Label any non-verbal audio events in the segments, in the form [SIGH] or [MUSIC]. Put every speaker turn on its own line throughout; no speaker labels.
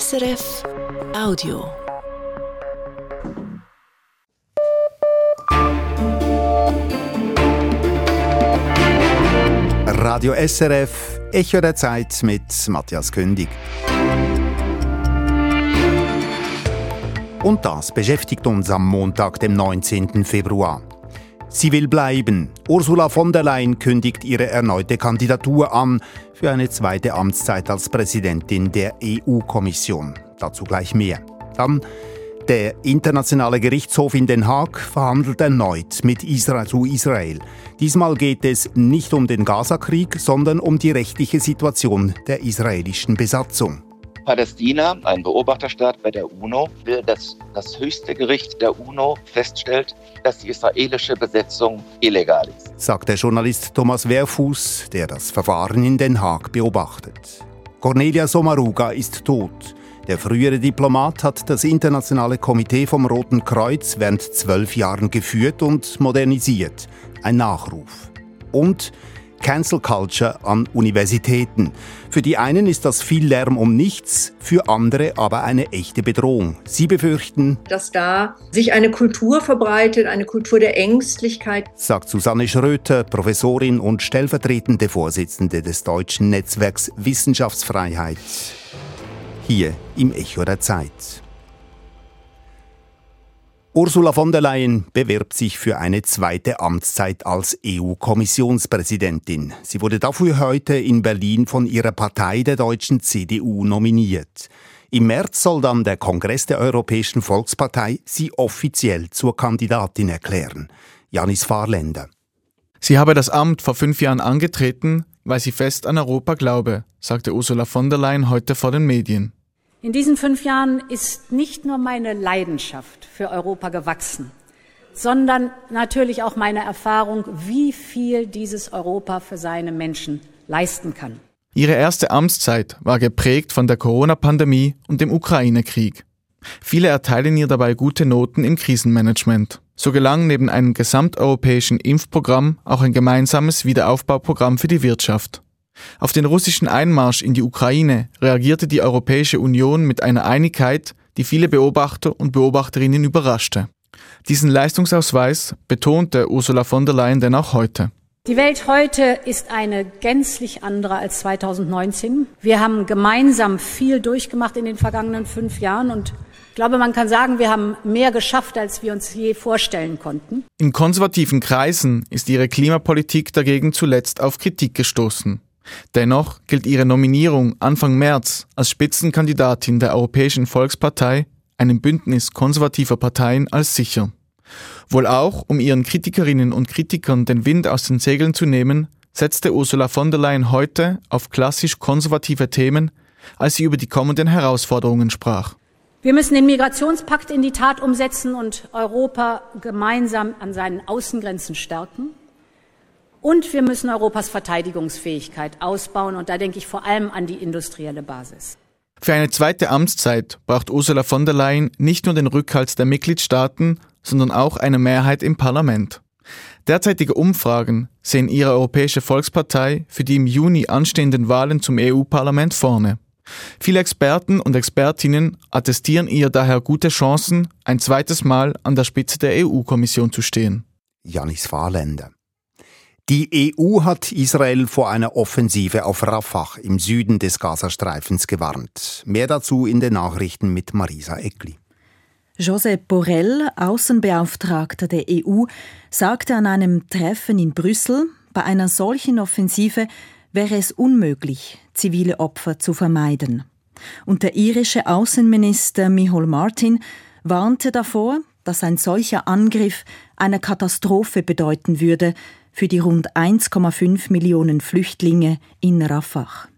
SRF Audio.
Radio SRF, Echo der Zeit mit Matthias Kündig. Und das beschäftigt uns am Montag, dem 19. Februar. Sie will bleiben. Ursula von der Leyen kündigt ihre erneute Kandidatur an für eine zweite Amtszeit als Präsidentin der EU-Kommission. Dazu gleich mehr. Dann der Internationale Gerichtshof in Den Haag verhandelt erneut mit Israel zu Israel. Diesmal geht es nicht um den Gazakrieg, sondern um die rechtliche Situation der israelischen Besatzung.
Palästina, ein Beobachterstaat bei der UNO, will, dass das höchste Gericht der UNO feststellt, dass die israelische Besetzung illegal ist.
Sagt der Journalist Thomas Wehrfuß, der das Verfahren in Den Haag beobachtet. Cornelia Sommaruga ist tot. Der frühere Diplomat hat das internationale Komitee vom Roten Kreuz während zwölf Jahren geführt und modernisiert. Ein Nachruf. Und Cancel Culture an Universitäten. Für die einen ist das viel Lärm um nichts, für andere aber eine echte Bedrohung. Sie befürchten,
dass da sich eine Kultur verbreitet, eine Kultur der Ängstlichkeit,
sagt Susanne Schröter, Professorin und stellvertretende Vorsitzende des deutschen Netzwerks Wissenschaftsfreiheit. Hier im Echo der Zeit. Ursula von der Leyen bewirbt sich für eine zweite Amtszeit als EU-Kommissionspräsidentin. Sie wurde dafür heute in Berlin von ihrer Partei der deutschen CDU nominiert. Im März soll dann der Kongress der Europäischen Volkspartei sie offiziell zur Kandidatin erklären. Janis Fahrländer.
Sie habe das Amt vor fünf Jahren angetreten, weil sie fest an Europa glaube, sagte Ursula von der Leyen heute vor den Medien.
In diesen fünf Jahren ist nicht nur meine Leidenschaft für Europa gewachsen, sondern natürlich auch meine Erfahrung, wie viel dieses Europa für seine Menschen leisten kann.
Ihre erste Amtszeit war geprägt von der Corona-Pandemie und dem Ukraine-Krieg. Viele erteilen ihr dabei gute Noten im Krisenmanagement. So gelang neben einem gesamteuropäischen Impfprogramm auch ein gemeinsames Wiederaufbauprogramm für die Wirtschaft. Auf den russischen Einmarsch in die Ukraine reagierte die Europäische Union mit einer Einigkeit, die viele Beobachter und Beobachterinnen überraschte. Diesen Leistungsausweis betonte Ursula von der Leyen denn auch heute.
Die Welt heute ist eine gänzlich andere als 2019. Wir haben gemeinsam viel durchgemacht in den vergangenen fünf Jahren und ich glaube, man kann sagen, wir haben mehr geschafft, als wir uns je vorstellen konnten.
In konservativen Kreisen ist ihre Klimapolitik dagegen zuletzt auf Kritik gestoßen. Dennoch gilt ihre Nominierung Anfang März als Spitzenkandidatin der Europäischen Volkspartei, einem Bündnis konservativer Parteien, als sicher. Wohl auch, um ihren Kritikerinnen und Kritikern den Wind aus den Segeln zu nehmen, setzte Ursula von der Leyen heute auf klassisch konservative Themen, als sie über die kommenden Herausforderungen sprach.
Wir müssen den Migrationspakt in die Tat umsetzen und Europa gemeinsam an seinen Außengrenzen stärken. Und wir müssen Europas Verteidigungsfähigkeit ausbauen. Und da denke ich vor allem an die industrielle Basis.
Für eine zweite Amtszeit braucht Ursula von der Leyen nicht nur den Rückhalt der Mitgliedstaaten, sondern auch eine Mehrheit im Parlament. Derzeitige Umfragen sehen ihre Europäische Volkspartei für die im Juni anstehenden Wahlen zum EU-Parlament vorne. Viele Experten und Expertinnen attestieren ihr daher gute Chancen, ein zweites Mal an der Spitze der EU-Kommission zu stehen.
Janis Fahrländer. Die EU hat Israel vor einer Offensive auf Rafah im Süden des Gazastreifens gewarnt. Mehr dazu in den Nachrichten mit Marisa Eckli.
Josep Borrell, Außenbeauftragter der EU, sagte an einem Treffen in Brüssel, bei einer solchen Offensive wäre es unmöglich, zivile Opfer zu vermeiden. Und der irische Außenminister Michael Martin warnte davor, dass ein solcher Angriff eine Katastrophe bedeuten würde, für die rund 1,5 Millionen Flüchtlinge in Rafah.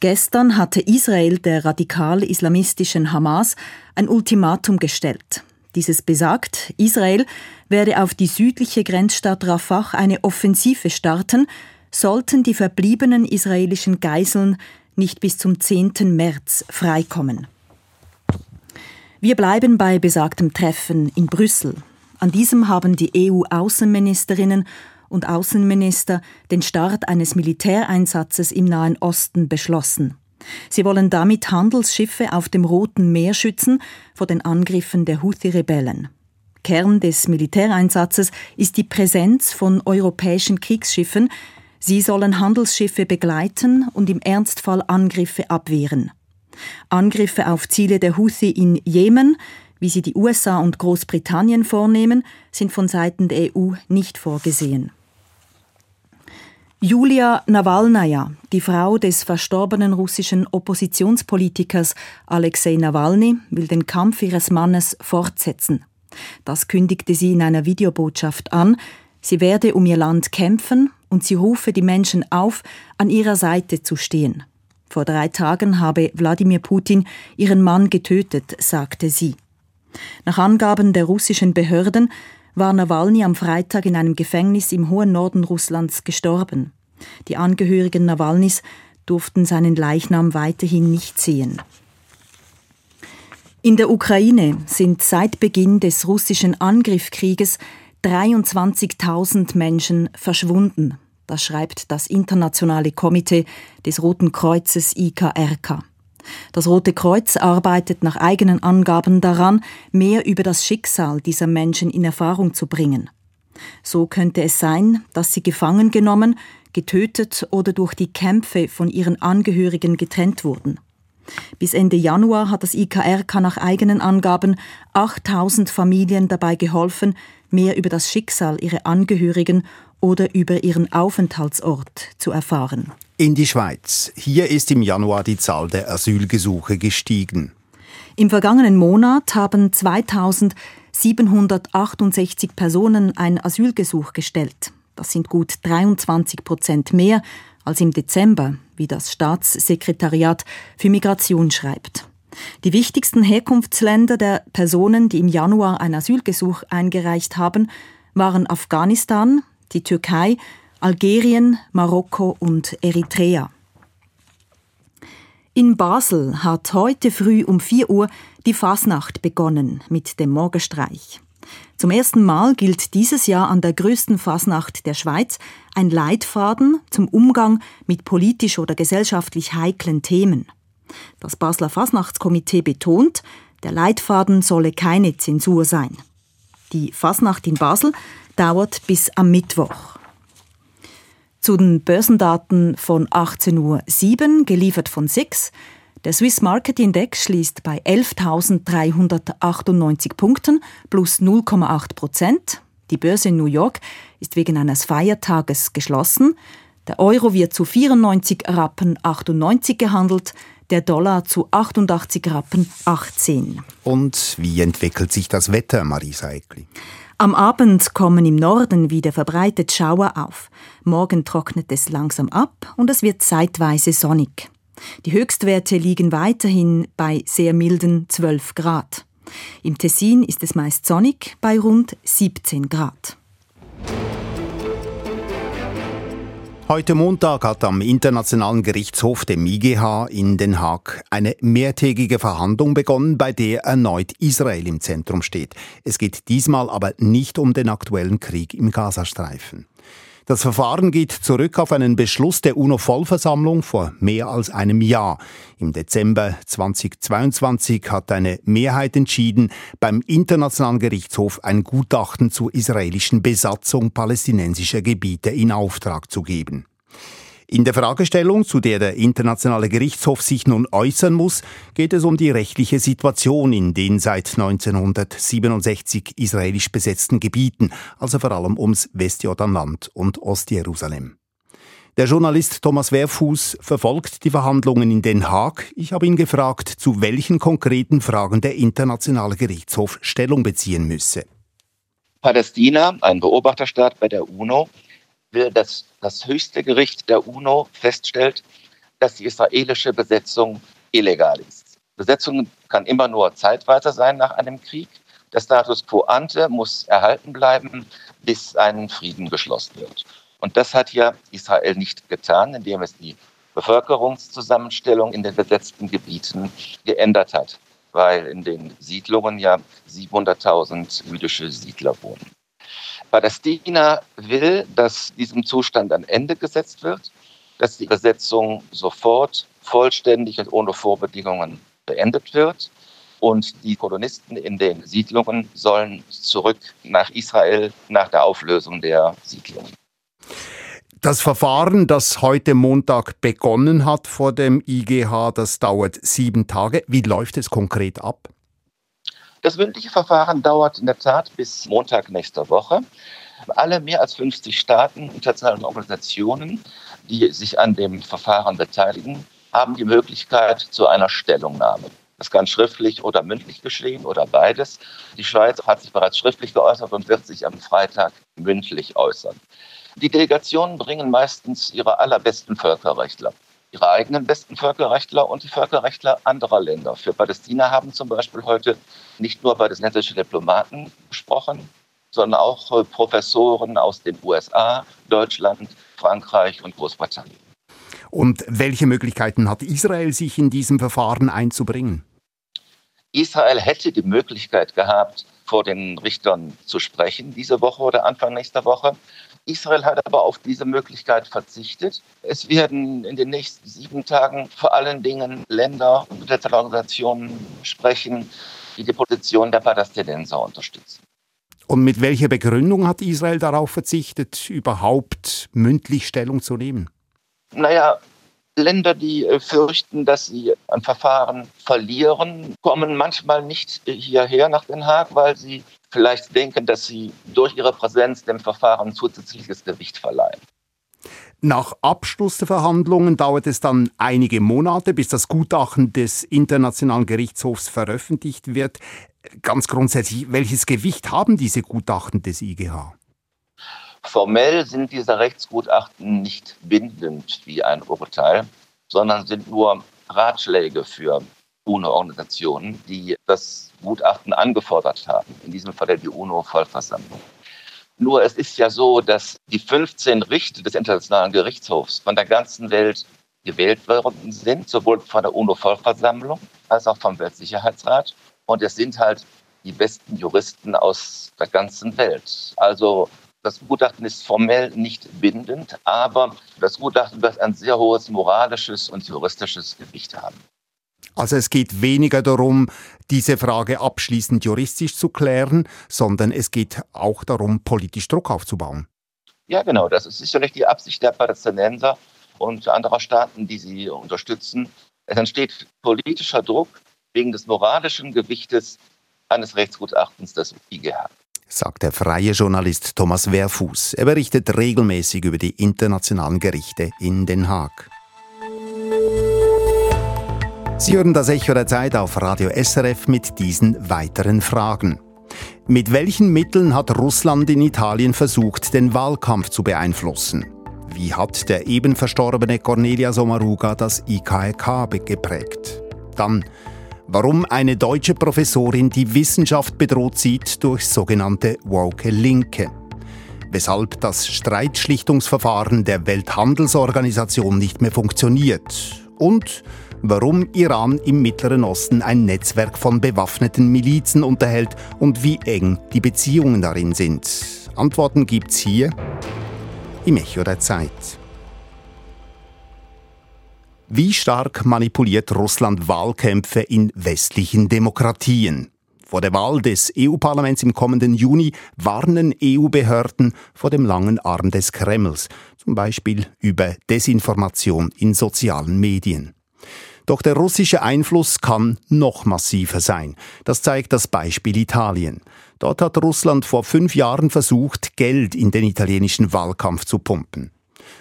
Gestern hatte Israel der radikal-islamistischen Hamas ein Ultimatum gestellt. Dieses besagt, Israel werde auf die südliche Grenzstadt Rafah eine Offensive starten, sollten die verbliebenen israelischen Geiseln nicht bis zum 10. März freikommen. Wir bleiben bei besagtem Treffen in Brüssel. An diesem haben die EU-Außenministerinnen und Außenminister den Start eines Militäreinsatzes im Nahen Osten beschlossen. Sie wollen damit Handelsschiffe auf dem Roten Meer schützen vor den Angriffen der Houthi-Rebellen. Kern des Militäreinsatzes ist die Präsenz von europäischen Kriegsschiffen. Sie sollen Handelsschiffe begleiten und im Ernstfall Angriffe abwehren. Angriffe auf Ziele der Houthi in Jemen, wie sie die USA und Großbritannien vornehmen, sind von Seiten der EU nicht vorgesehen. Julia Nawalnaja, die Frau des verstorbenen russischen Oppositionspolitikers Alexei Nawalny, will den Kampf ihres Mannes fortsetzen. Das kündigte sie in einer Videobotschaft an. Sie werde um ihr Land kämpfen und sie rufe die Menschen auf, an ihrer Seite zu stehen. Vor drei Tagen habe Wladimir Putin ihren Mann getötet, sagte sie. Nach Angaben der russischen Behörden war Nawalny am Freitag in einem Gefängnis im hohen Norden Russlands gestorben. Die Angehörigen Nawalnys durften seinen Leichnam weiterhin nicht sehen. In der Ukraine sind seit Beginn des russischen Angriffskrieges 23.000 Menschen verschwunden. Das schreibt das Internationale Komitee des Roten Kreuzes IKRK. Das Rote Kreuz arbeitet nach eigenen Angaben daran, mehr über das Schicksal dieser Menschen in Erfahrung zu bringen. So könnte es sein, dass sie gefangen genommen, getötet oder durch die Kämpfe von ihren Angehörigen getrennt wurden. Bis Ende Januar hat das IKRK nach eigenen Angaben 8000 Familien dabei geholfen, mehr über das Schicksal ihrer Angehörigen oder über ihren Aufenthaltsort zu erfahren.
In die Schweiz. Hier ist im Januar die Zahl der Asylgesuche gestiegen.
Im vergangenen Monat haben 2768 Personen ein Asylgesuch gestellt. Das sind gut 23 Prozent mehr als im Dezember, wie das Staatssekretariat für Migration schreibt. Die wichtigsten Herkunftsländer der Personen, die im Januar ein Asylgesuch eingereicht haben, waren Afghanistan, die Türkei, Algerien, Marokko und Eritrea. In Basel hat heute früh um 4 Uhr die Fasnacht begonnen mit dem Morgenstreich. Zum ersten Mal gilt dieses Jahr an der größten Fasnacht der Schweiz ein Leitfaden zum Umgang mit politisch oder gesellschaftlich heiklen Themen. Das Basler Fasnachtskomitee betont, der Leitfaden solle keine Zensur sein. Die Fasnacht in Basel dauert bis am Mittwoch. Zu den Börsendaten von 18.07 Uhr, geliefert von SIX. Der Swiss Market Index schließt bei 11.398 Punkten plus 0,8 Prozent. Die Börse in New York ist wegen eines Feiertages geschlossen. Der Euro wird zu 94 Rappen 98 gehandelt, der Dollar zu 88 Rappen 18.
Und wie entwickelt sich das Wetter, Marisa Eckli?
Am Abend kommen im Norden wieder verbreitet Schauer auf. Morgen trocknet es langsam ab und es wird zeitweise sonnig. Die Höchstwerte liegen weiterhin bei sehr milden 12 Grad. Im Tessin ist es meist sonnig bei rund 17 Grad.
Heute Montag hat am Internationalen Gerichtshof dem IGH in Den Haag eine mehrtägige Verhandlung begonnen, bei der erneut Israel im Zentrum steht. Es geht diesmal aber nicht um den aktuellen Krieg im Gazastreifen. Das Verfahren geht zurück auf einen Beschluss der UNO-Vollversammlung vor mehr als einem Jahr. Im Dezember 2022 hat eine Mehrheit entschieden, beim Internationalen Gerichtshof ein Gutachten zur israelischen Besatzung palästinensischer Gebiete in Auftrag zu geben. In der Fragestellung, zu der der Internationale Gerichtshof sich nun äußern muss, geht es um die rechtliche Situation in den seit 1967 israelisch besetzten Gebieten, also vor allem ums Westjordanland und Ostjerusalem. Der Journalist Thomas Werfuß verfolgt die Verhandlungen in Den Haag. Ich habe ihn gefragt, zu welchen konkreten Fragen der Internationale Gerichtshof Stellung beziehen müsse.
Palästina, ein Beobachterstaat bei der UNO, dass das höchste Gericht der UNO feststellt, dass die israelische Besetzung illegal ist. Besetzung kann immer nur zeitweise sein nach einem Krieg. Der Status quo ante muss erhalten bleiben, bis ein Frieden geschlossen wird. Und das hat ja Israel nicht getan, indem es die Bevölkerungszusammenstellung in den besetzten Gebieten geändert hat, weil in den Siedlungen ja 700.000 jüdische Siedler wohnen. Palästina will, dass diesem Zustand ein Ende gesetzt wird, dass die Besetzung sofort vollständig und ohne Vorbedingungen beendet wird. Und die Kolonisten in den Siedlungen sollen zurück nach Israel nach der Auflösung der Siedlungen.
Das Verfahren, das heute Montag begonnen hat vor dem IGH, das dauert sieben Tage. Wie läuft es konkret ab?
Das mündliche Verfahren dauert in der Tat bis Montag nächster Woche. Alle mehr als 50 Staaten, internationalen Organisationen, die sich an dem Verfahren beteiligen, haben die Möglichkeit zu einer Stellungnahme. Das kann schriftlich oder mündlich geschehen oder beides. Die Schweiz hat sich bereits schriftlich geäußert und wird sich am Freitag mündlich äußern. Die Delegationen bringen meistens ihre allerbesten Völkerrechtler, ihre eigenen besten Völkerrechtler und die Völkerrechtler anderer Länder. Für Palästina haben zum Beispiel heute nicht nur palästinensische Diplomaten gesprochen, sondern auch äh, Professoren aus den USA, Deutschland, Frankreich und Großbritannien.
Und welche Möglichkeiten hat Israel, sich in diesem Verfahren einzubringen?
Israel hätte die Möglichkeit gehabt, vor den Richtern zu sprechen, diese Woche oder Anfang nächster Woche. Israel hat aber auf diese Möglichkeit verzichtet. Es werden in den nächsten sieben Tagen vor allen Dingen Länder und Organisationen sprechen, die die Position der Palästinenser unterstützen.
Und mit welcher Begründung hat Israel darauf verzichtet, überhaupt mündlich Stellung zu nehmen?
Naja, Länder, die äh, fürchten, dass sie ein Verfahren verlieren, kommen manchmal nicht hierher nach Den Haag, weil sie vielleicht denken, dass sie durch ihre Präsenz dem Verfahren zusätzliches Gewicht verleihen.
Nach Abschluss der Verhandlungen dauert es dann einige Monate, bis das Gutachten des Internationalen Gerichtshofs veröffentlicht wird. Ganz grundsätzlich, welches Gewicht haben diese Gutachten des IGH?
Formell sind diese Rechtsgutachten nicht bindend wie ein Urteil, sondern sind nur Ratschläge für UNO-Organisationen, die das Gutachten angefordert haben, in diesem Fall die UNO-Vollversammlung. Nur es ist ja so, dass die 15 Richter des Internationalen Gerichtshofs von der ganzen Welt gewählt worden sind, sowohl von der UNO-Vollversammlung als auch vom Weltsicherheitsrat. Und es sind halt die besten Juristen aus der ganzen Welt. Also das Gutachten ist formell nicht bindend, aber das Gutachten wird ein sehr hohes moralisches und juristisches Gewicht haben.
Also es geht weniger darum, diese Frage abschließend juristisch zu klären, sondern es geht auch darum, politisch Druck aufzubauen.
Ja, genau. Das ist sicherlich die Absicht der Palästinenser und anderer Staaten, die sie unterstützen. Es entsteht politischer Druck wegen des moralischen Gewichtes eines Rechtsgutachtens des IGH
sagt der freie Journalist Thomas Wehrfuß. Er berichtet regelmäßig über die internationalen Gerichte in Den Haag. Sie hören das Echo der Zeit auf Radio SRF mit diesen weiteren Fragen. Mit welchen Mitteln hat Russland in Italien versucht, den Wahlkampf zu beeinflussen? Wie hat der eben verstorbene Cornelia Sommaruga das IKK geprägt? Dann, warum eine deutsche Professorin die Wissenschaft bedroht sieht durch sogenannte woke Linke. Weshalb das Streitschlichtungsverfahren der Welthandelsorganisation nicht mehr funktioniert. Und warum Iran im Mittleren Osten ein Netzwerk von bewaffneten Milizen unterhält und wie eng die Beziehungen darin sind. Antworten gibt's hier im Echo der Zeit. Wie stark manipuliert Russland Wahlkämpfe in westlichen Demokratien? Vor der Wahl des EU-Parlaments im kommenden Juni warnen EU-Behörden vor dem langen Arm des Kremls, zum Beispiel über Desinformation in sozialen Medien. Doch der russische Einfluss kann noch massiver sein. Das zeigt das Beispiel Italien. Dort hat Russland vor fünf Jahren versucht, Geld in den italienischen Wahlkampf zu pumpen.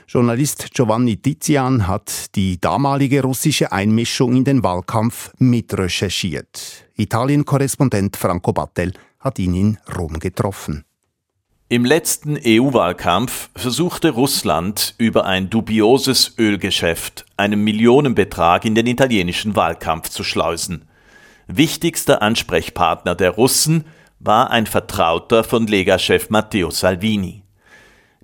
Journalist Giovanni Tizian hat die damalige russische Einmischung in den Wahlkampf mitrecherchiert. Italien-Korrespondent Franco Battel hat ihn in Rom getroffen.
Im letzten EU-Wahlkampf versuchte Russland über ein dubioses Ölgeschäft einen Millionenbetrag in den italienischen Wahlkampf zu schleusen. Wichtigster Ansprechpartner der Russen war ein Vertrauter von Lega-Chef Matteo Salvini.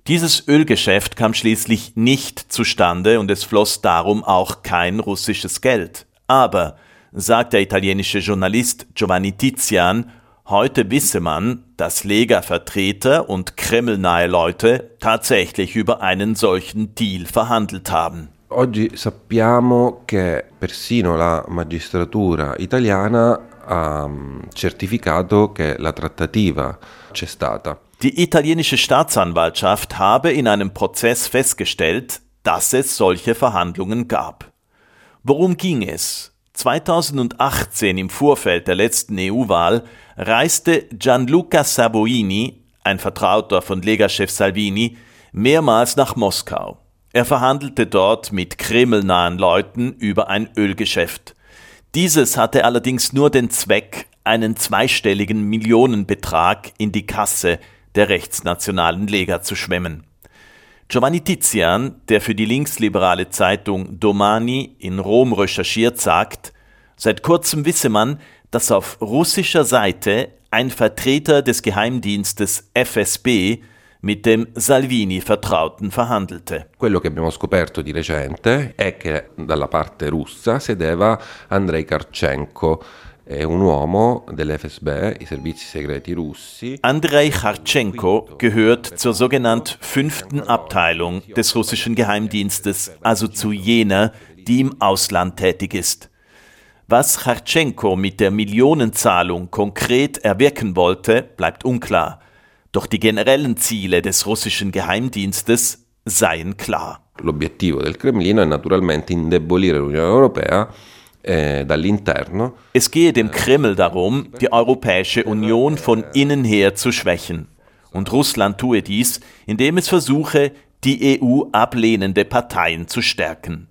Dieses Ölgeschäft kam schließlich nicht zustande und es floss darum auch kein russisches Geld. Aber, sagt der italienische Journalist Giovanni Tizian, heute wisse man, dass Lega-Vertreter und kremlnahe Leute tatsächlich über einen solchen Deal verhandelt haben.
Oggi sappiamo che persino la magistratura italiana ha mm, certificato che la trattativa c'è stata.
Die italienische Staatsanwaltschaft habe in einem Prozess festgestellt, dass es solche Verhandlungen gab. Worum ging es? 2018 im Vorfeld der letzten EU-Wahl reiste Gianluca Savoini, ein Vertrauter von Lega-Chef Salvini, mehrmals nach Moskau. Er verhandelte dort mit kremlnahen Leuten über ein Ölgeschäft. Dieses hatte allerdings nur den Zweck, einen zweistelligen Millionenbetrag in die Kasse der rechtsnationalen Lega zu schwemmen. Giovanni Tizian, der für die linksliberale Zeitung Domani in Rom recherchiert, sagt, seit kurzem wisse man, dass auf russischer Seite ein Vertreter des Geheimdienstes FSB mit dem Salvini Vertrauten verhandelte.
Quello che abbiamo scoperto di recente è che dalla parte russa sedeva Andrei Karchenko, un uomo dell'FSB, i servizi segreti russi.
Andrei Karchenko gehört zur sogenannten fünften Abteilung des russischen Geheimdienstes, also zu jener, die im Ausland tätig ist. Was Karchenko mit der Millionenzahlung konkret erwirken wollte, bleibt unklar. Doch die generellen Ziele des russischen Geheimdienstes seien klar.
L'obiettivo del Cremlino è naturalmente indebolire l'Unione Europea eh.
Es gehe dem Kreml darum, die Europäische Union von innen her zu schwächen. Und Russland tue dies, indem es versuche, die EU ablehnende Parteien zu stärken.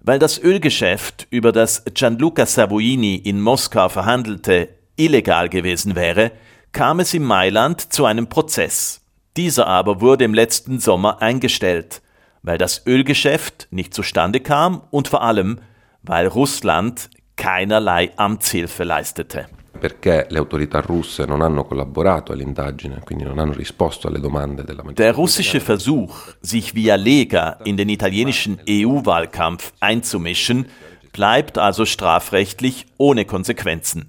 Weil das Ölgeschäft, über das Gianluca Savoini in Moskau verhandelte, illegal gewesen wäre, kam es in Mailand zu einem Prozess. Dieser aber wurde im letzten Sommer eingestellt, weil das Ölgeschäft nicht zustande kam und vor allem, weil Russland keinerlei Amtshilfe leistete.
Perché le autorità russe non hanno collaborato all'indagine, quindi non hanno risposto alle domande della
Der russische Versuch, sich via Lega in den italienischen EU-Wahlkampf einzumischen, bleibt also strafrechtlich ohne Konsequenzen.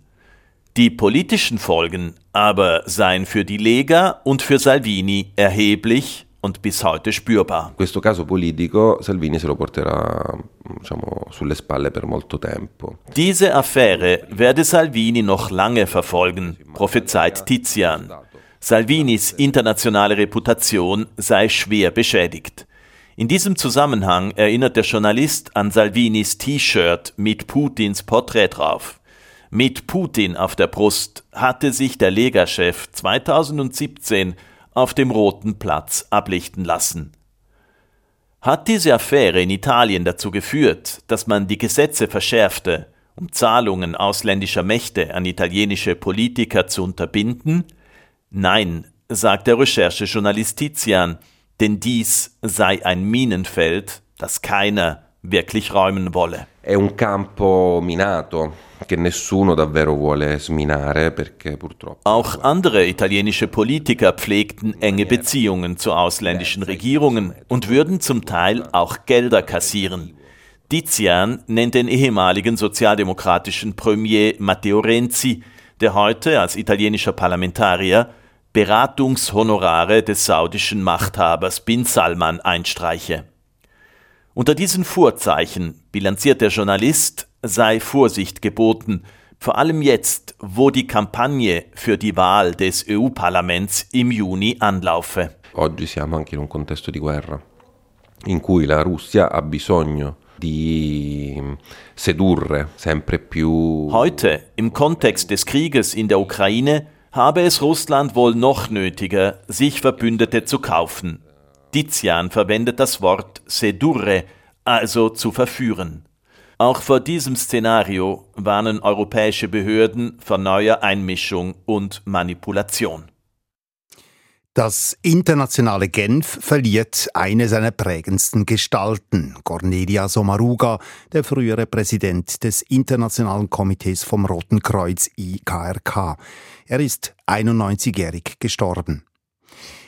Die politischen Folgen aber seien für die Lega und für Salvini erheblich und bis heute spürbar.
Questo caso politico Salvini se lo porterà diciamo, sulle spalle per molto tempo.
Diese Affäre werde Salvini noch lange verfolgen, prophezeit Tizian. Salvinis internationale Reputation sei schwer beschädigt. In diesem Zusammenhang erinnert der Journalist an Salvinis T-Shirt mit Putins Porträt drauf. Mit Putin auf der Brust hatte sich der Lega-Chef 2017 auf dem Roten Platz ablichten lassen. Hat diese Affäre in Italien dazu geführt, dass man die Gesetze verschärfte, um Zahlungen ausländischer Mächte an italienische Politiker zu unterbinden? Nein, sagt der Recherchejournalist Tizian, denn dies sei ein Minenfeld, das keiner wirklich räumen wolle.
È un campo minato che nessuno davvero vuole sminare perché purtroppo.
Auch andere italienische Politiker pflegten enge Beziehungen zu ausländischen Regierungen und würden zum Teil auch Gelder kassieren. Tizian nennt den ehemaligen sozialdemokratischen Premier Matteo Renzi, der heute als italienischer Parlamentarier Beratungshonorare des saudischen Machthabers Bin Salman einstreiche. Unter diesen Vorzeichen, bilanziert der Journalist, sei Vorsicht geboten, vor allem jetzt, wo die Kampagne für die Wahl des EU-Parlaments im Juni anlaufe.
Oggi siamo anche in un contesto di guerra, in cui la Russia ha bisogno di sedurre sempre più.
Heute, im Kontext des Krieges in der Ukraine, habe es Russland wohl noch nötiger, sich Verbündete zu kaufen, Tizian verwendet das Wort sedurre, also zu verführen. Auch vor diesem Szenario warnen europäische Behörden vor neuer Einmischung und Manipulation.
Das internationale Genf verliert eine seiner prägendsten Gestalten, Cornelia Sommaruga, der frühere Präsident des Internationalen Komitees vom Roten Kreuz IKRK. Er ist 91-jährig gestorben.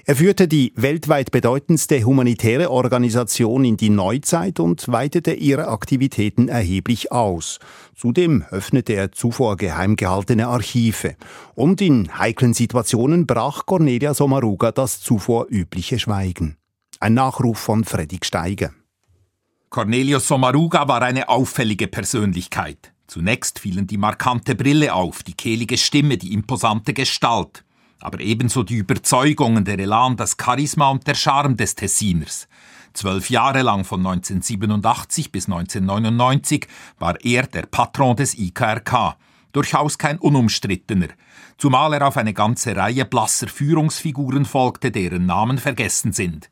Er führte die weltweit bedeutendste humanitäre Organisation in die Neuzeit und weitete ihre Aktivitäten erheblich aus. Zudem öffnete er zuvor geheim gehaltene Archive. Und in heiklen Situationen brach Cornelia Sommaruga das zuvor übliche Schweigen. Ein Nachruf von Fredrik Steiger.
Cornelius Sommaruga war eine auffällige Persönlichkeit. Zunächst fielen die markante Brille auf, die kehlige Stimme, die imposante Gestalt, aber ebenso die Überzeugungen, der Elan, das Charisma und der Charme des Tessiners. Zwölf Jahre lang von 1987 bis 1999 war er der Patron des IKRK, durchaus kein unumstrittener, zumal er auf eine ganze Reihe blasser Führungsfiguren folgte, deren Namen vergessen sind.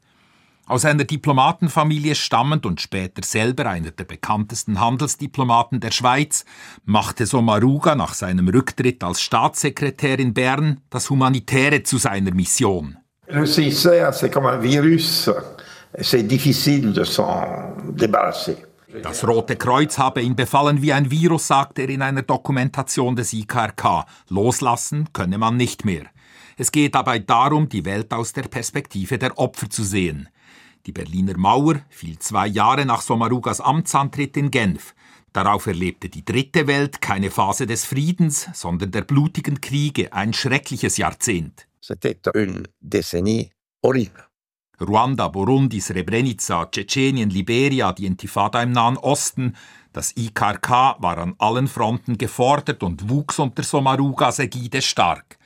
Aus einer Diplomatenfamilie stammend und später selber einer der bekanntesten Handelsdiplomaten der Schweiz, machte Sommaruga nach seinem Rücktritt als Staatssekretär in Bern das Humanitäre zu seiner Mission.
Le CICR, c'est comme un virus. C'est difficile de s'en débarrasser.
Das Rote Kreuz habe ihn befallen wie ein Virus, sagte er in einer Dokumentation des IKRK. Loslassen könne man nicht mehr. Es geht dabei darum, die Welt aus der Perspektive der Opfer zu sehen. Die Berliner Mauer fiel zwei Jahre nach Sommarugas Amtsantritt in Genf. Darauf erlebte die dritte Welt keine Phase des Friedens, sondern der blutigen Kriege, ein schreckliches Jahrzehnt.
C'était une décennie horrible.
Ruanda, Burundi, Srebrenica, Tschetschenien, Liberia, die Intifada im Nahen Osten, das IKRK war an allen Fronten gefordert und wuchs unter Sommarugas Ägide stark.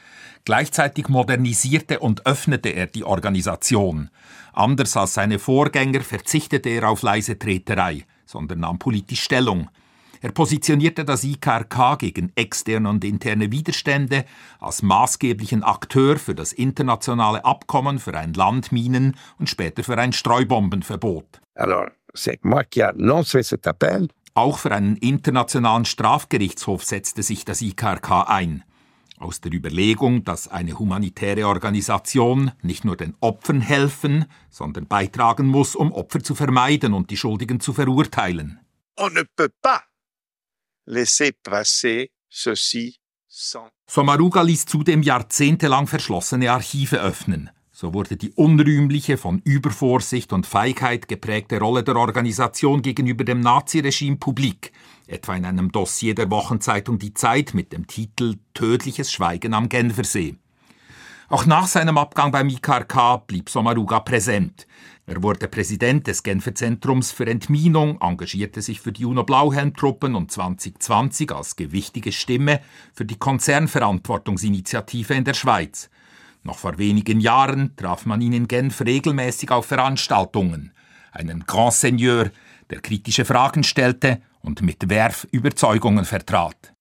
Gleichzeitig modernisierte und öffnete er die Organisation. Anders als seine Vorgänger verzichtete er auf leise Treterei, sondern nahm politisch Stellung. Er positionierte das IKRK gegen externe und interne Widerstände als maßgeblichen Akteur für das internationale Abkommen für ein Landminen- und später für ein Streubombenverbot.
Alors, moi qui a lancé cet appel.
Auch für einen internationalen Strafgerichtshof setzte sich das IKRK ein. Aus der Überlegung, dass eine humanitäre Organisation nicht nur den Opfern helfen, sondern beitragen muss, um Opfer zu vermeiden und die Schuldigen zu verurteilen.
On ne peut pas laisser passer ceci sans.
Sommaruga ließ zudem jahrzehntelang verschlossene Archive öffnen. So wurde die unrühmliche, von Übervorsicht und Feigheit geprägte Rolle der Organisation gegenüber dem Naziregime publik, etwa in einem Dossier der Wochenzeitung Die Zeit mit dem Titel Tödliches Schweigen am Genfersee. Auch nach seinem Abgang beim IKRK blieb Sommaruga präsent. Er wurde Präsident des Genfer Zentrums für Entminung, engagierte sich für die UNO-Blauhelmtruppen und 2020 als gewichtige Stimme für die Konzernverantwortungsinitiative in der Schweiz. Noch vor wenigen Jahren traf man ihn in Genf regelmäßig auf Veranstaltungen. Einen Grand Seigneur, der kritische Fragen stellte und mit Werf Überzeugungen vertrat.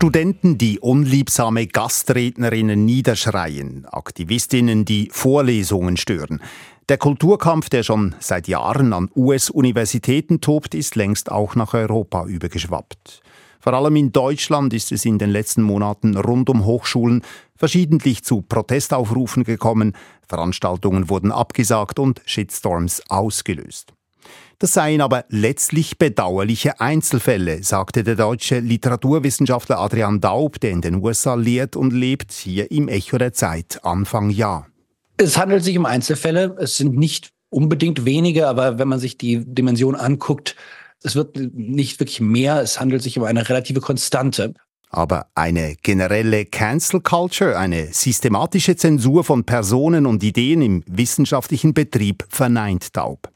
Studenten, die unliebsame Gastrednerinnen niederschreien, Aktivistinnen, die Vorlesungen stören. Der Kulturkampf, der schon seit Jahren an US-Universitäten tobt, ist längst auch nach Europa übergeschwappt. Vor allem in Deutschland ist es in den letzten Monaten rund um Hochschulen verschiedentlich zu Protestaufrufen gekommen, Veranstaltungen wurden abgesagt und Shitstorms ausgelöst. Das seien aber letztlich bedauerliche Einzelfälle, sagte der deutsche Literaturwissenschaftler Adrian Daub, der in den USA lehrt und lebt, hier im Echo der Zeit Anfang Jahr.
Es handelt sich um Einzelfälle. Es sind nicht unbedingt wenige, aber wenn man sich die Dimension anguckt, es wird nicht wirklich mehr. Es handelt sich um eine relative Konstante.
Aber eine generelle Cancel Culture, eine systematische Zensur von Personen und Ideen im wissenschaftlichen Betrieb verneint Daub.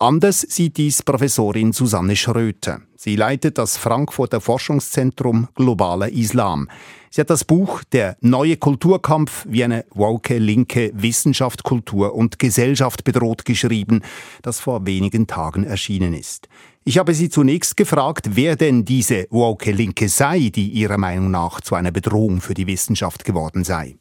Anders sieht dies Professorin Susanne Schröter. Sie leitet das Frankfurter Forschungszentrum Globaler Islam. Sie hat das Buch Der neue Kulturkampf, wie eine woke Linke Wissenschaft, Kultur und Gesellschaft bedroht geschrieben, das vor wenigen Tagen erschienen ist. Ich habe sie zunächst gefragt, wer denn diese woke Linke sei, die ihrer Meinung nach zu einer Bedrohung für die Wissenschaft geworden sei.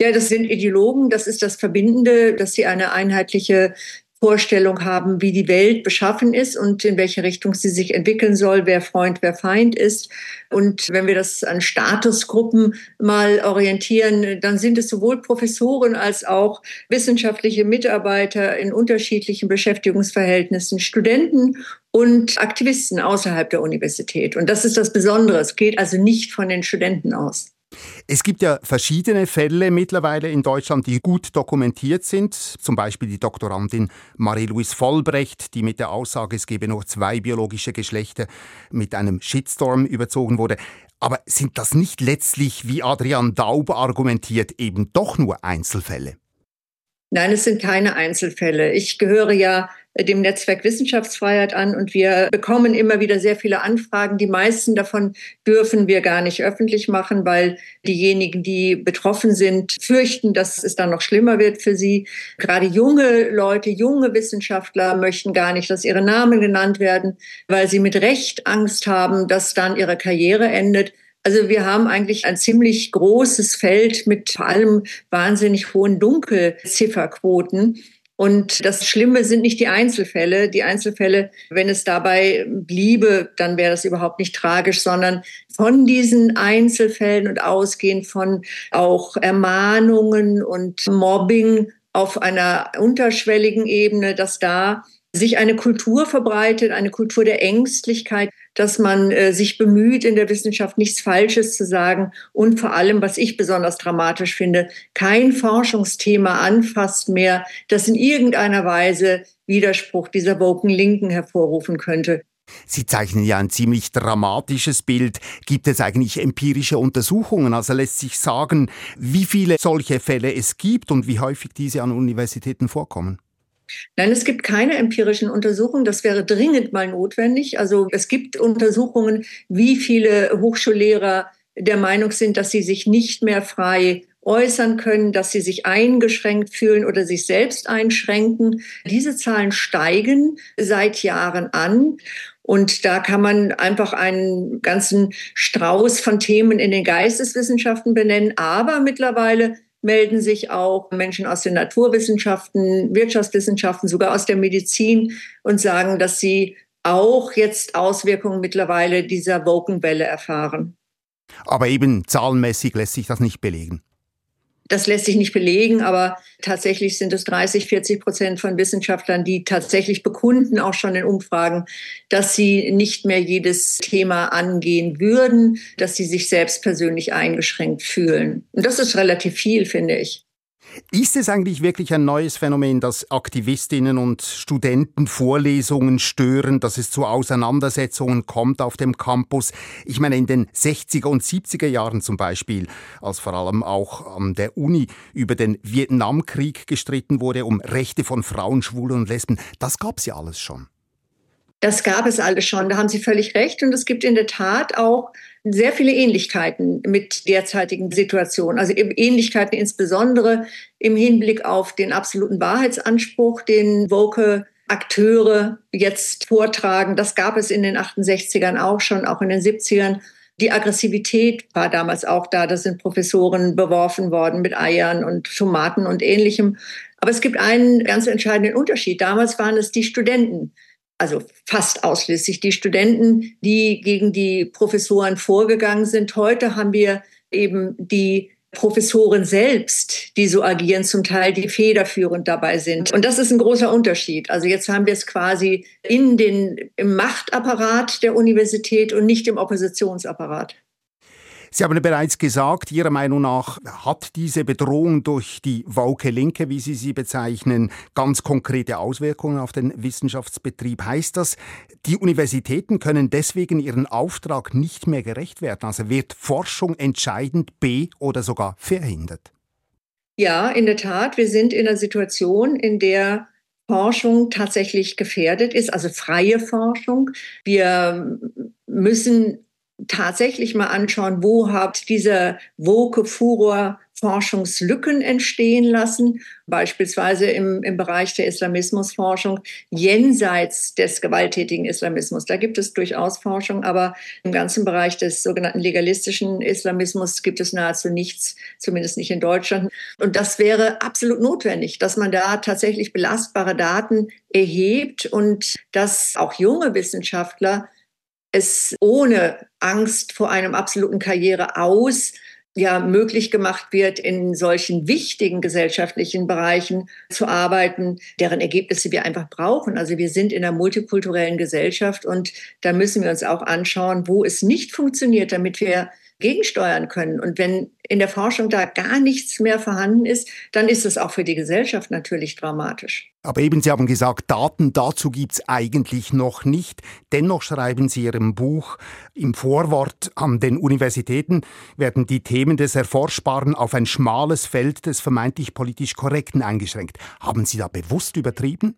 Ja, das sind Ideologen, das ist das Verbindende, dass sie eine einheitliche Vorstellung haben, wie die Welt beschaffen ist und in welche Richtung sie sich entwickeln soll, wer Freund, wer Feind ist. Und wenn wir das an Statusgruppen mal orientieren, dann sind es sowohl Professoren als auch wissenschaftliche Mitarbeiter in unterschiedlichen Beschäftigungsverhältnissen, Studenten und Aktivisten außerhalb der Universität. Und das ist das Besondere. Es geht also nicht von den Studenten aus.
Es gibt ja verschiedene Fälle mittlerweile in Deutschland, die gut dokumentiert sind. Zum Beispiel die Doktorandin Marie-Louise Vollbrecht, die mit der Aussage, es gebe nur zwei biologische Geschlechter, mit einem Shitstorm überzogen wurde. Aber sind das nicht letztlich, wie Adrian Daub argumentiert, eben doch nur Einzelfälle?
Nein, es sind keine Einzelfälle. Ich gehöre ja dem Netzwerk Wissenschaftsfreiheit an und wir bekommen immer wieder sehr viele Anfragen. Die meisten davon dürfen wir gar nicht öffentlich machen, weil diejenigen, die betroffen sind, fürchten, dass es dann noch schlimmer wird für sie. Gerade junge Leute, junge Wissenschaftler möchten gar nicht, dass ihre Namen genannt werden, weil sie mit Recht Angst haben, dass dann ihre Karriere endet. Also wir haben eigentlich ein ziemlich großes Feld mit vor allem wahnsinnig hohen Dunkelzifferquoten. Und das Schlimme sind nicht die Einzelfälle. Die Einzelfälle, wenn es dabei bliebe, dann wäre das überhaupt nicht tragisch, sondern von diesen Einzelfällen und ausgehend von auch Ermahnungen und Mobbing auf einer unterschwelligen Ebene, dass da sich eine Kultur verbreitet, eine Kultur der Ängstlichkeit, dass man äh, sich bemüht, in der Wissenschaft nichts Falsches zu sagen und vor allem, was ich besonders dramatisch finde, kein Forschungsthema anfasst mehr, das in irgendeiner Weise Widerspruch dieser woken Linken hervorrufen könnte.
Sie zeichnen ja ein ziemlich dramatisches Bild. Gibt es eigentlich empirische Untersuchungen? Also lässt sich sagen, wie viele solche Fälle es gibt und wie häufig diese an Universitäten vorkommen?
Nein, es gibt keine empirischen Untersuchungen. Das wäre dringend mal notwendig. Also es gibt Untersuchungen, wie viele Hochschullehrer der Meinung sind, dass sie sich nicht mehr frei äußern können, dass sie sich eingeschränkt fühlen oder sich selbst einschränken. Diese Zahlen steigen seit Jahren an. Und da kann man einfach einen ganzen Strauß von Themen in den Geisteswissenschaften benennen. Aber mittlerweile melden sich auch Menschen aus den Naturwissenschaften, Wirtschaftswissenschaften, sogar aus der Medizin und sagen, dass sie auch jetzt Auswirkungen mittlerweile dieser Wokenwelle erfahren.
Aber eben zahlenmäßig lässt sich das nicht belegen.
Das lässt sich nicht belegen, aber tatsächlich sind es 30, 40 Prozent von Wissenschaftlern, die tatsächlich bekunden, auch schon in Umfragen, dass sie nicht mehr jedes Thema angehen würden, dass sie sich selbst persönlich eingeschränkt fühlen. Und das ist relativ viel, finde ich.
Ist es eigentlich wirklich ein neues Phänomen, dass Aktivistinnen und Studenten Vorlesungen stören, dass es zu Auseinandersetzungen kommt auf dem Campus? Ich meine, in den 60er und 70er Jahren zum Beispiel, als vor allem auch an der Uni über den Vietnamkrieg gestritten wurde, um Rechte von Frauen, Schwulen und Lesben, das gab es ja alles schon.
Das gab es alles schon, da haben Sie völlig recht. Und es gibt in der Tat auch sehr viele Ähnlichkeiten mit derzeitigen Situationen. Also Ähnlichkeiten insbesondere im Hinblick auf den absoluten Wahrheitsanspruch, den Woke Akteure jetzt vortragen. Das gab es in den 68ern auch schon, auch in den 70ern. Die Aggressivität war damals auch da. Da sind Professoren beworfen worden mit Eiern und Tomaten und ähnlichem. Aber es gibt einen ganz entscheidenden Unterschied. Damals waren es die Studenten, also fast ausschließlich die Studenten, die gegen die Professoren vorgegangen sind. Heute haben wir eben die Professoren selbst, die so agieren, zum Teil die federführend dabei sind. Und das ist ein großer Unterschied. Also jetzt haben wir es quasi in den, im Machtapparat der Universität und nicht im Oppositionsapparat.
Sie haben bereits gesagt, Ihrer Meinung nach hat diese Bedrohung durch die Wauke Linke, wie Sie sie bezeichnen, ganz konkrete Auswirkungen auf den Wissenschaftsbetrieb. Heißt das, die Universitäten können deswegen ihren Auftrag nicht mehr gerecht werden? Also wird Forschung entscheidend be- oder sogar verhindert?
Ja, in der Tat. Wir sind in einer Situation, in der Forschung tatsächlich gefährdet ist, also freie Forschung. Wir müssen tatsächlich mal anschauen, wo hat dieser Woke-Furor Forschungslücken entstehen lassen, beispielsweise im, im Bereich der Islamismusforschung, jenseits des gewalttätigen Islamismus. Da gibt es durchaus Forschung, aber im ganzen Bereich des sogenannten legalistischen Islamismus gibt es nahezu nichts, zumindest nicht in Deutschland. Und das wäre absolut notwendig, dass man da tatsächlich belastbare Daten erhebt und dass auch junge Wissenschaftler es ohne Angst vor einem absoluten Karriere aus ja möglich gemacht wird, in solchen wichtigen gesellschaftlichen Bereichen zu arbeiten, deren Ergebnisse wir einfach brauchen. Also wir sind in einer multikulturellen Gesellschaft und da müssen wir uns auch anschauen, wo es nicht funktioniert, damit wir gegensteuern können. Und wenn in der Forschung da gar nichts mehr vorhanden ist, dann ist es auch für die Gesellschaft natürlich dramatisch.
Aber eben, Sie haben gesagt, Daten dazu gibt es eigentlich noch nicht. Dennoch schreiben Sie Ihrem Buch im Vorwort an den Universitäten werden die Themen des Erforschbaren auf ein schmales Feld des vermeintlich politisch Korrekten eingeschränkt. Haben Sie da bewusst übertrieben?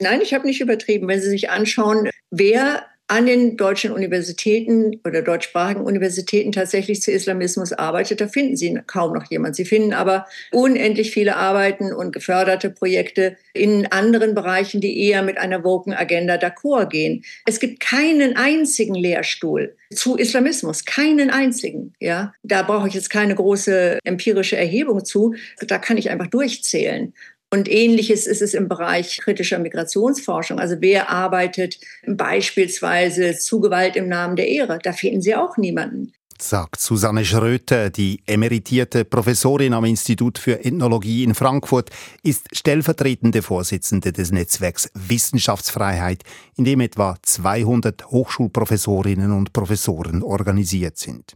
Nein, ich habe nicht übertrieben. Wenn Sie sich anschauen, wer an den deutschen Universitäten oder deutschsprachigen Universitäten tatsächlich zu Islamismus arbeitet, da finden Sie kaum noch jemand. Sie finden aber unendlich viele Arbeiten und geförderte Projekte in anderen Bereichen, die eher mit einer woken Agenda d'accord gehen. Es gibt keinen einzigen Lehrstuhl zu Islamismus, keinen einzigen. Ja, da brauche ich jetzt keine große empirische Erhebung zu. Da kann ich einfach durchzählen. Und ähnliches ist es im Bereich kritischer Migrationsforschung. Also wer arbeitet beispielsweise zu Gewalt im Namen der Ehre? Da finden Sie auch niemanden.
Sagt Susanne Schröter, die emeritierte Professorin am Institut für Ethnologie in Frankfurt, ist stellvertretende Vorsitzende des Netzwerks Wissenschaftsfreiheit, in dem etwa 200 Hochschulprofessorinnen und Professoren organisiert sind.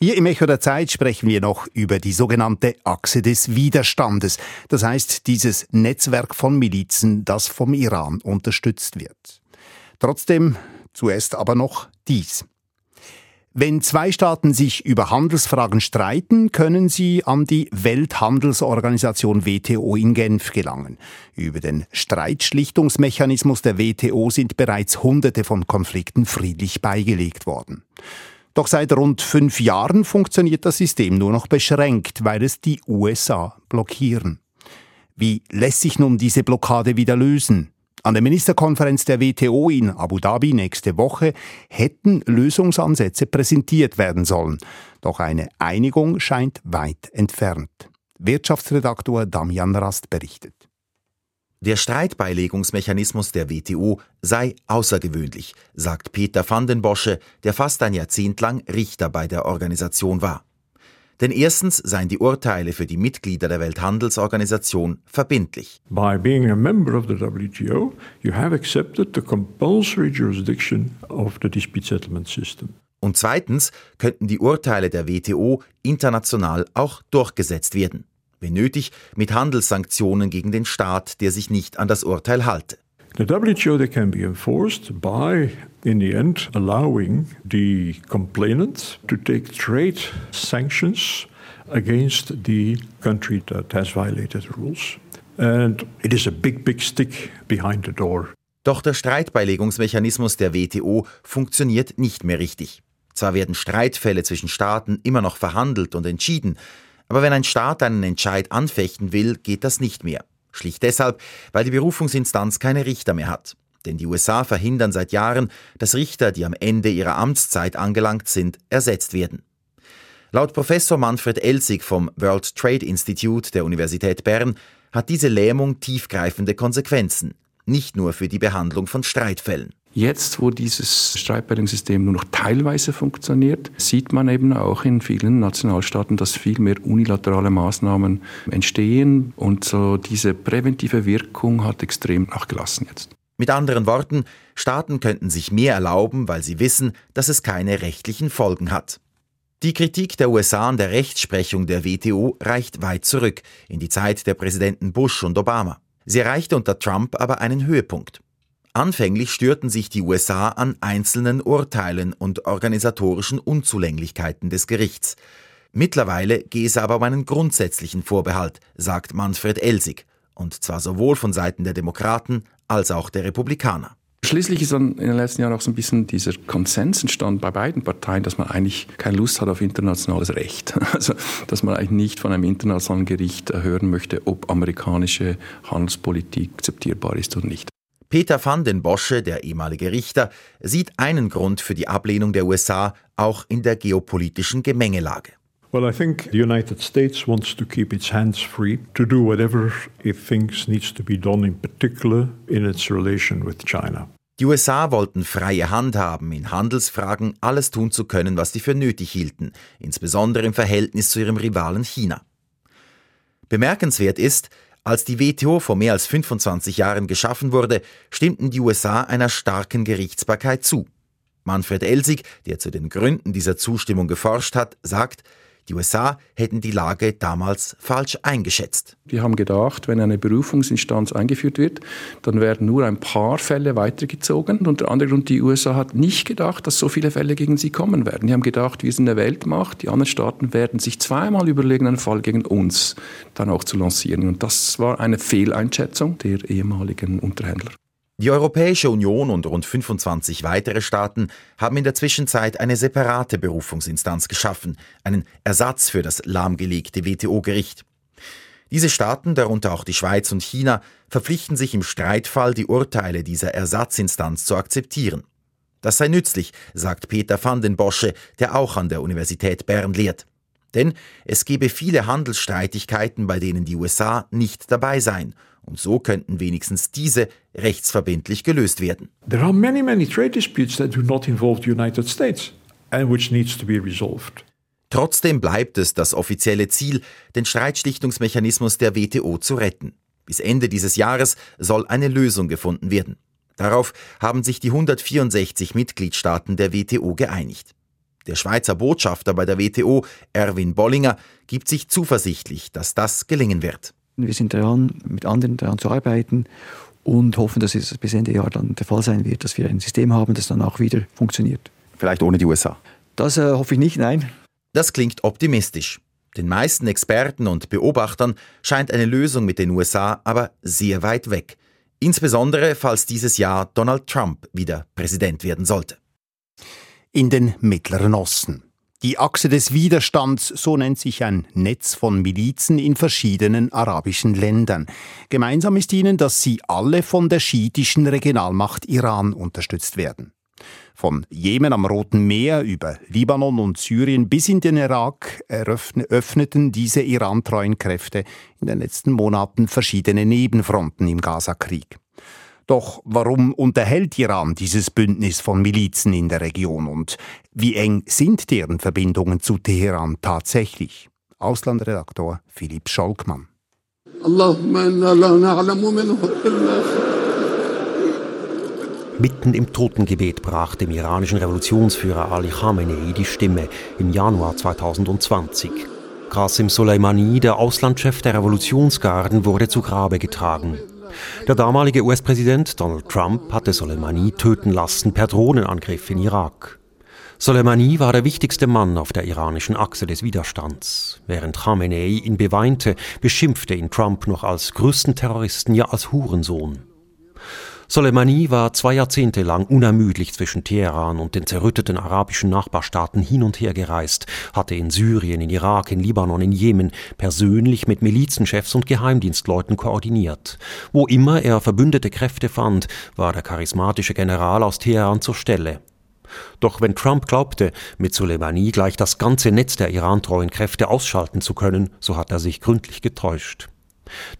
Hier im Echo der Zeit sprechen wir noch über die sogenannte Achse des Widerstandes, das heißt dieses Netzwerk von Milizen, das vom Iran unterstützt wird. Trotzdem zuerst aber noch dies. Wenn zwei Staaten sich über Handelsfragen streiten, können sie an die Welthandelsorganisation WTO in Genf gelangen. Über den Streitschlichtungsmechanismus der WTO sind bereits Hunderte von Konflikten friedlich beigelegt worden. Doch seit rund fünf Jahren funktioniert das System nur noch beschränkt, weil es die USA blockieren. Wie lässt sich nun diese Blockade wieder lösen? An der Ministerkonferenz der WTO in Abu Dhabi nächste Woche hätten Lösungsansätze präsentiert werden sollen. Doch eine Einigung scheint weit entfernt. Wirtschaftsredaktor Damian Rast berichtet.
Der Streitbeilegungsmechanismus der WTO sei außergewöhnlich, sagt Peter van den Bosche, der fast ein Jahrzehnt lang Richter bei der Organisation war. Denn erstens seien die Urteile für die Mitglieder der Welthandelsorganisation verbindlich.
By being a member of the WTO, you have accepted the compulsory jurisdiction of the dispute settlement system.
Und zweitens könnten die Urteile der WTO international auch durchgesetzt werden wenn nötig mit Handelssanktionen gegen den Staat, der sich nicht an das Urteil halte.
The WTO they can be enforced by, in the end, allowing the complainant to take trade sanctions against the country that has violated the rules. And it is a big, big stick behind the door.
Doch der Streitbeilegungsmechanismus der WTO funktioniert nicht mehr richtig. Zwar werden Streitfälle zwischen Staaten immer noch verhandelt und entschieden, aber wenn ein Staat einen Entscheid anfechten will, geht das nicht mehr. Schlicht deshalb, weil die Berufungsinstanz keine Richter mehr hat. Denn die USA verhindern seit Jahren, dass Richter, die am Ende ihrer Amtszeit angelangt sind, ersetzt werden. Laut Professor Manfred Elsig vom World Trade Institute der Universität Bern hat diese Lähmung tiefgreifende Konsequenzen, nicht nur für die Behandlung von Streitfällen.
Jetzt, wo dieses Streitbeilegungssystem nur noch teilweise funktioniert, sieht man eben auch in vielen Nationalstaaten, dass viel mehr unilaterale Maßnahmen entstehen und so diese präventive Wirkung hat extrem nachgelassen jetzt.
Mit anderen Worten, Staaten könnten sich mehr erlauben, weil sie wissen, dass es keine rechtlichen Folgen hat. Die Kritik der USA an der Rechtsprechung der WTO reicht weit zurück, in die Zeit der Präsidenten Bush und Obama. Sie erreichte unter Trump aber einen Höhepunkt. Anfänglich störten sich die USA an einzelnen Urteilen und organisatorischen Unzulänglichkeiten des Gerichts. Mittlerweile gehe es aber um einen grundsätzlichen Vorbehalt, sagt Manfred Elsig, und zwar sowohl von Seiten der Demokraten als auch der Republikaner.
Schließlich ist dann in den letzten Jahren auch so ein bisschen dieser Konsens entstanden bei beiden Parteien, dass man eigentlich keine Lust hat auf internationales Recht. [LAUGHS] Also, dass man eigentlich nicht von einem internationalen Gericht hören möchte, ob amerikanische Handelspolitik akzeptierbar ist oder nicht.
Peter van den Bosche, der ehemalige Richter, sieht einen Grund für die Ablehnung der USA auch in der geopolitischen Gemengelage.
Well, I think the United States wants to keep its hands free to do whatever it thinks needs to be done, in particular in its relation with China.
Die USA wollten freie Hand haben, in Handelsfragen alles tun zu können, was sie für nötig hielten, insbesondere im Verhältnis zu ihrem Rivalen China. Bemerkenswert ist, als die WTO vor mehr als 25 Jahren geschaffen wurde, stimmten die USA einer starken Gerichtsbarkeit zu. Manfred Elsig, der zu den Gründen dieser Zustimmung geforscht hat, sagt, die USA hätten die Lage damals falsch eingeschätzt.
Die haben gedacht, wenn eine Berufungsinstanz eingeführt wird, dann werden nur ein paar Fälle weitergezogen. Und der andere Grund, die USA hat nicht gedacht, dass so viele Fälle gegen sie kommen werden. Die haben gedacht, wir sind eine Weltmacht, die anderen Staaten werden sich zweimal überlegen, einen Fall gegen uns dann auch zu lancieren. Und das war eine Fehleinschätzung der ehemaligen Unterhändler.
Die Europäische Union und rund 25 weitere Staaten haben in der Zwischenzeit eine separate Berufungsinstanz geschaffen, einen Ersatz für das lahmgelegte WTO-Gericht. Diese Staaten, darunter auch die Schweiz und China, verpflichten sich im Streitfall, die Urteile dieser Ersatzinstanz zu akzeptieren. Das sei nützlich, sagt Peter van den Bosche, der auch an der Universität Bern lehrt. Denn es gebe viele Handelsstreitigkeiten, bei denen die USA nicht dabei seien und so könnten wenigstens diese rechtsverbindlich gelöst werden.
There are many, many trade disputes that do not involve the United States and which needs to be resolved.
Trotzdem bleibt es das offizielle Ziel, den Streitschlichtungsmechanismus der WTO zu retten. Bis Ende dieses Jahres soll eine Lösung gefunden werden. Darauf haben sich die 164 Mitgliedstaaten der WTO geeinigt. Der Schweizer Botschafter bei der WTO, Erwin Bollinger, gibt sich zuversichtlich, dass das gelingen wird.
Wir sind daran, mit anderen daran zu arbeiten und hoffen, dass es bis Ende Jahr dann der Fall sein wird, dass wir ein System haben, das dann auch wieder funktioniert.
Vielleicht ohne die USA?
Das äh, hoffe ich nicht, nein.
Das klingt optimistisch. Den meisten Experten und Beobachtern scheint eine Lösung mit den USA aber sehr weit weg. Insbesondere falls dieses Jahr Donald Trump wieder Präsident werden sollte.
In den Mittleren Osten. Die Achse des Widerstands, so nennt sich ein Netz von Milizen in verschiedenen arabischen Ländern. Gemeinsam ist ihnen, dass sie alle von der schiitischen Regionalmacht Iran unterstützt werden. Von Jemen am Roten Meer über Libanon und Syrien bis in den Irak öffneten diese irantreuen Kräfte in den letzten Monaten verschiedene Nebenfronten im Gazakrieg. Doch warum unterhält Iran dieses Bündnis von Milizen in der Region und wie eng sind deren Verbindungen zu Teheran tatsächlich? Auslandredaktor Philipp Scholkmann.
Mitten im Totengebet brach dem iranischen Revolutionsführer Ali Khamenei die Stimme im Januar 2020. Qasim Soleimani, der Auslandschef der Revolutionsgarden, wurde zu Grabe getragen. Der damalige US-Präsident Donald Trump hatte Soleimani töten lassen per Drohnenangriff in Irak. Soleimani war der wichtigste Mann auf der iranischen Achse des Widerstands. Während Khamenei ihn beweinte, beschimpfte ihn Trump noch als größten Terroristen, ja als Hurensohn. Soleimani war zwei Jahrzehnte lang unermüdlich zwischen Teheran und den zerrütteten arabischen Nachbarstaaten hin und her gereist, hatte in Syrien, in Irak, in Libanon, in Jemen persönlich mit Milizenchefs und Geheimdienstleuten koordiniert. Wo immer er verbündete Kräfte fand, war der charismatische General aus Teheran zur Stelle. Doch wenn Trump glaubte, mit Soleimani gleich das ganze Netz der irantreuen Kräfte ausschalten zu können, so hat er sich gründlich getäuscht.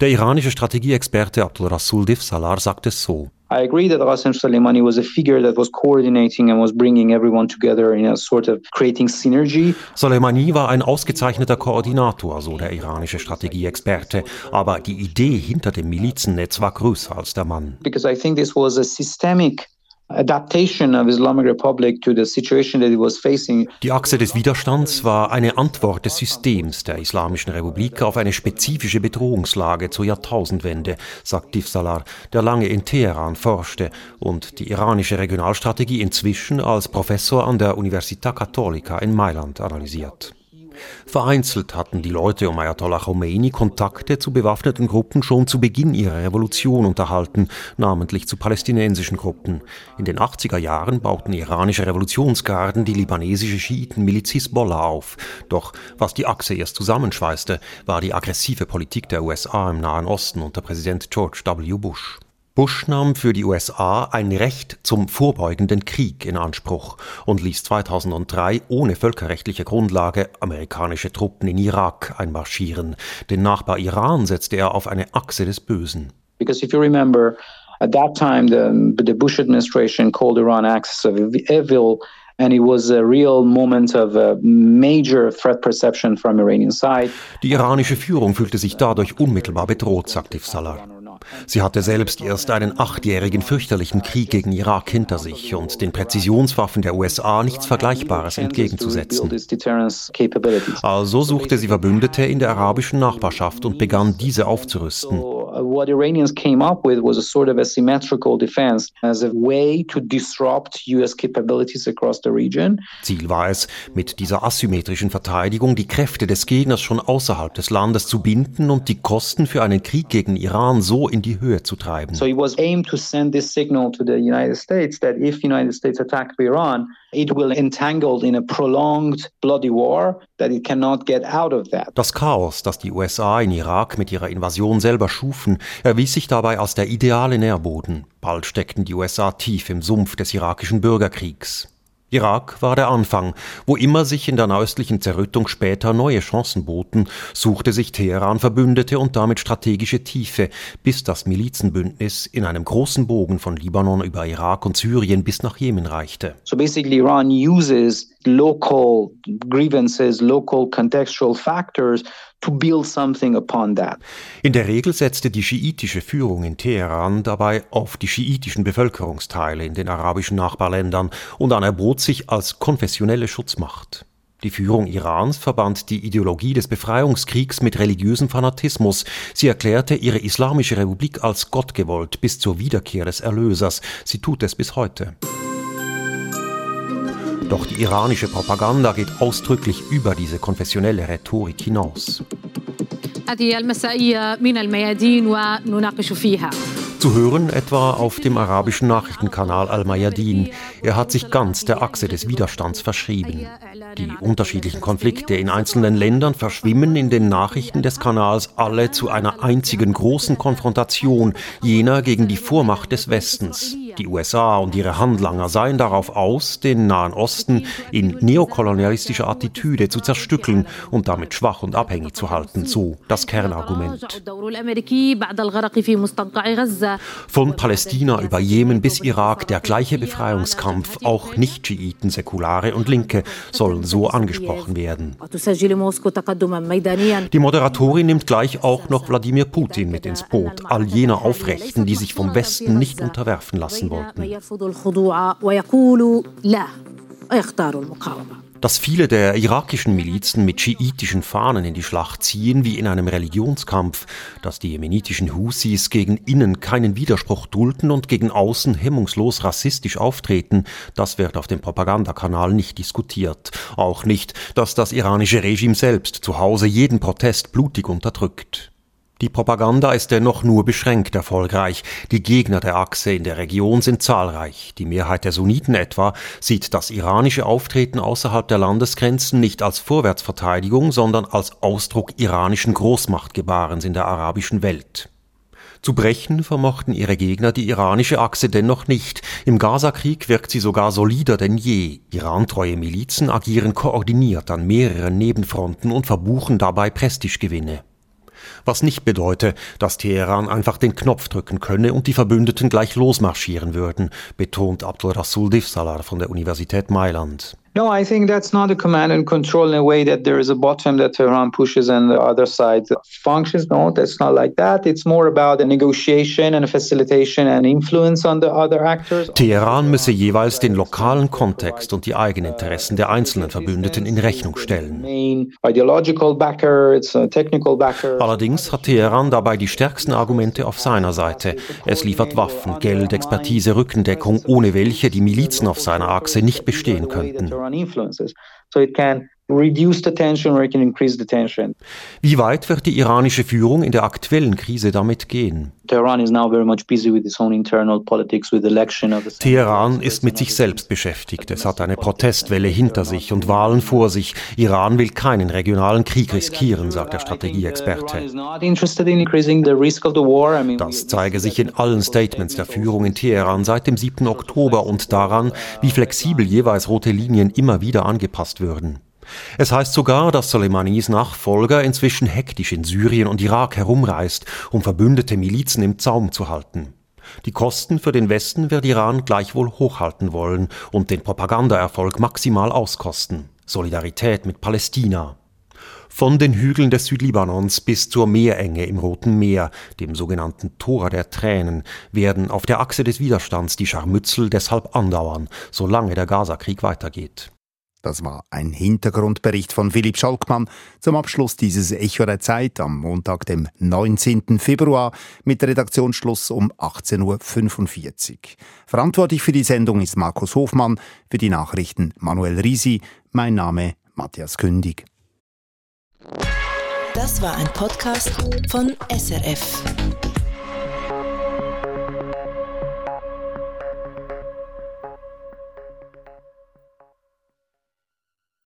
Der iranische Strategieexperte Abdul Rasul Divsalar sagt es so.
I agree that Qasem Soleimani was a figure that was coordinating and was bringing everyone together in a sort of creating synergy.
Soleimani war ein ausgezeichneter Koordinator, so der iranische Strategieexperte, aber die Idee hinter dem Milizennetz war größer als der Mann.
Because I think this was a systemic
Die Achse des Widerstands war eine Antwort des Systems der Islamischen Republik auf eine spezifische Bedrohungslage zur Jahrtausendwende, sagt Tifsalar, der lange in Teheran forschte und die iranische Regionalstrategie inzwischen als Professor an der Università Cattolica in Mailand analysiert. Vereinzelt hatten die Leute um Ayatollah Khomeini Kontakte zu bewaffneten Gruppen schon zu Beginn ihrer Revolution unterhalten, namentlich zu palästinensischen Gruppen. In den 80er Jahren bauten iranische Revolutionsgarden die libanesische Schiiten-Miliz Hezbollah auf. Doch was die Achse erst zusammenschweißte, war die aggressive Politik der USA im Nahen Osten unter Präsident George W. Bush. Bush nahm für die USA ein Recht zum vorbeugenden Krieg in Anspruch und ließ 2003 ohne völkerrechtliche Grundlage amerikanische Truppen in Irak einmarschieren. Den Nachbar Iran setzte er auf eine Achse des Bösen.
Because if you remember, at that time the, the Bush administration called Iran axis of evil and it was a real moment of a major threat perception from Iranian side.
Die iranische Führung fühlte sich dadurch unmittelbar bedroht, sagt Ifsalar. Sie hatte selbst erst einen achtjährigen fürchterlichen Krieg gegen Irak hinter sich und den Präzisionswaffen der USA nichts Vergleichbares entgegenzusetzen. Also suchte sie Verbündete in der arabischen Nachbarschaft und begann diese aufzurüsten. What Iranians came up with was a sort of asymmetrical defense as a way to disrupt US capabilities across the region. Ziel war es, mit dieser asymmetrischen Verteidigung die Kräfte des Gegners schon außerhalb des Landes zu binden und die Kosten für einen Krieg gegen Iran so in die Höhe zu treiben. So it was aimed to send this signal to the United States that if United States attack Iran, it will entangled in a prolonged bloody war that it cannot get out of that. Das Chaos, das die USA in Irak mit ihrer Invasion selber schufen, erwies sich dabei als der ideale Nährboden. Bald steckten die USA tief im Sumpf des irakischen Bürgerkriegs. Irak war der Anfang. Wo immer sich in der nahöstlichen Zerrüttung später neue Chancen boten, suchte sich Teheran Verbündete und damit strategische Tiefe, bis das Milizenbündnis in einem großen Bogen von Libanon über Irak und Syrien bis nach Jemen reichte. So basically Iran uses local grievances, local contextual factors to build something upon that. In der Regel setzte die schiitische Führung in Teheran dabei auf die schiitischen Bevölkerungsteile in den arabischen Nachbarländern und anerbot sich als konfessionelle Schutzmacht. Die Führung Irans verband die Ideologie des Befreiungskriegs mit religiösem Fanatismus. Sie erklärte ihre islamische Republik als gottgewollt bis zur Wiederkehr des Erlösers. Sie tut es bis heute. Doch die iranische Propaganda geht ausdrücklich über diese konfessionelle Rhetorik hinaus. Zu hören etwa auf dem arabischen Nachrichtenkanal Al-Mayadin. Er hat sich ganz der Achse des Widerstands verschrieben. Die unterschiedlichen Konflikte in einzelnen Ländern verschwimmen in den Nachrichten des Kanals alle zu einer einzigen großen Konfrontation, jener gegen die Vormacht des Westens. Die USA und ihre Handlanger seien darauf aus, den Nahen Osten in neokolonialistischer Attitüde zu zerstückeln und damit schwach und abhängig zu halten, so das Kernargument. Von Palästina über Jemen bis Irak der gleiche Befreiungskampf, auch Nicht-Schiiten, Säkulare und Linke sollen so angesprochen werden. Die Moderatorin nimmt gleich auch noch Wladimir Putin mit ins Boot, all jener Aufrechten, die sich vom Westen nicht unterwerfen lassen wollten. Dass viele der irakischen Milizen mit schiitischen Fahnen in die Schlacht ziehen wie in einem Religionskampf, dass die jemenitischen Husis gegen innen keinen Widerspruch dulden und gegen außen hemmungslos rassistisch auftreten, das wird auf dem Propagandakanal nicht diskutiert. Auch nicht, dass das iranische Regime selbst zu Hause jeden Protest blutig unterdrückt. Die Propaganda ist dennoch nur beschränkt erfolgreich. Die Gegner der Achse in der Region sind zahlreich. Die Mehrheit der Sunniten etwa sieht das iranische Auftreten außerhalb der Landesgrenzen nicht als Vorwärtsverteidigung, sondern als Ausdruck iranischen Großmachtgebarens in der arabischen Welt. Zu brechen vermochten ihre Gegner die iranische Achse dennoch nicht. Im Gazakrieg wirkt sie sogar solider denn je. Irantreue Milizen agieren koordiniert an mehreren Nebenfronten und verbuchen dabei Prestigegewinne was nicht bedeute, dass Teheran einfach den Knopf drücken könne und die Verbündeten gleich losmarschieren würden, betont Abdul Rasul Divsalar von der Universität Mailand.
No, I think that's not a command and control in a way that there is a bottom that Tehran pushes and the other side functions. No, that's not like that. It's more about a negotiation and a facilitation and influence on the other actors.
Teheran müsse jeweils den lokalen Kontext und die eigenen Interessen der einzelnen Verbündeten in Rechnung stellen. Allerdings hat Teheran dabei die stärksten Argumente auf seiner Seite. Es liefert Waffen, Geld, Expertise, Rückendeckung, ohne welche die Milizen auf seiner Achse nicht bestehen könnten on influences. So it can reduce the tension or it can increase the tension. Wie weit wird die iranische Führung in der aktuellen Krise damit gehen? Teheran ist mit sich selbst beschäftigt. Es hat eine Protestwelle hinter sich und Wahlen vor sich. Iran will keinen regionalen Krieg riskieren, sagt der Strategieexperte. Das zeige sich in allen Statements der Führung in Teheran seit dem 7. Oktober und daran, wie flexibel jeweils rote Linien immer wieder angepasst würden. Es heißt sogar, dass Soleimanis Nachfolger inzwischen hektisch in Syrien und Irak herumreist, um verbündete Milizen im Zaum zu halten. Die Kosten für den Westen wird Iran gleichwohl hochhalten wollen und den Propagandaerfolg maximal auskosten. Solidarität mit Palästina. Von den Hügeln des Südlibanons bis zur Meerenge im Roten Meer, dem sogenannten Tor der Tränen, werden auf der Achse des Widerstands die Scharmützel deshalb andauern, solange der Gazakrieg weitergeht.
Das war ein Hintergrundbericht von Philipp Schalkmann zum Abschluss dieses Echo der Zeit am Montag, dem 19. Februar mit Redaktionsschluss um 18.45 Uhr. Verantwortlich für die Sendung ist Markus Hofmann, für die Nachrichten Manuel Risi, mein Name Matthias Kündig.
Das war ein Podcast von SRF.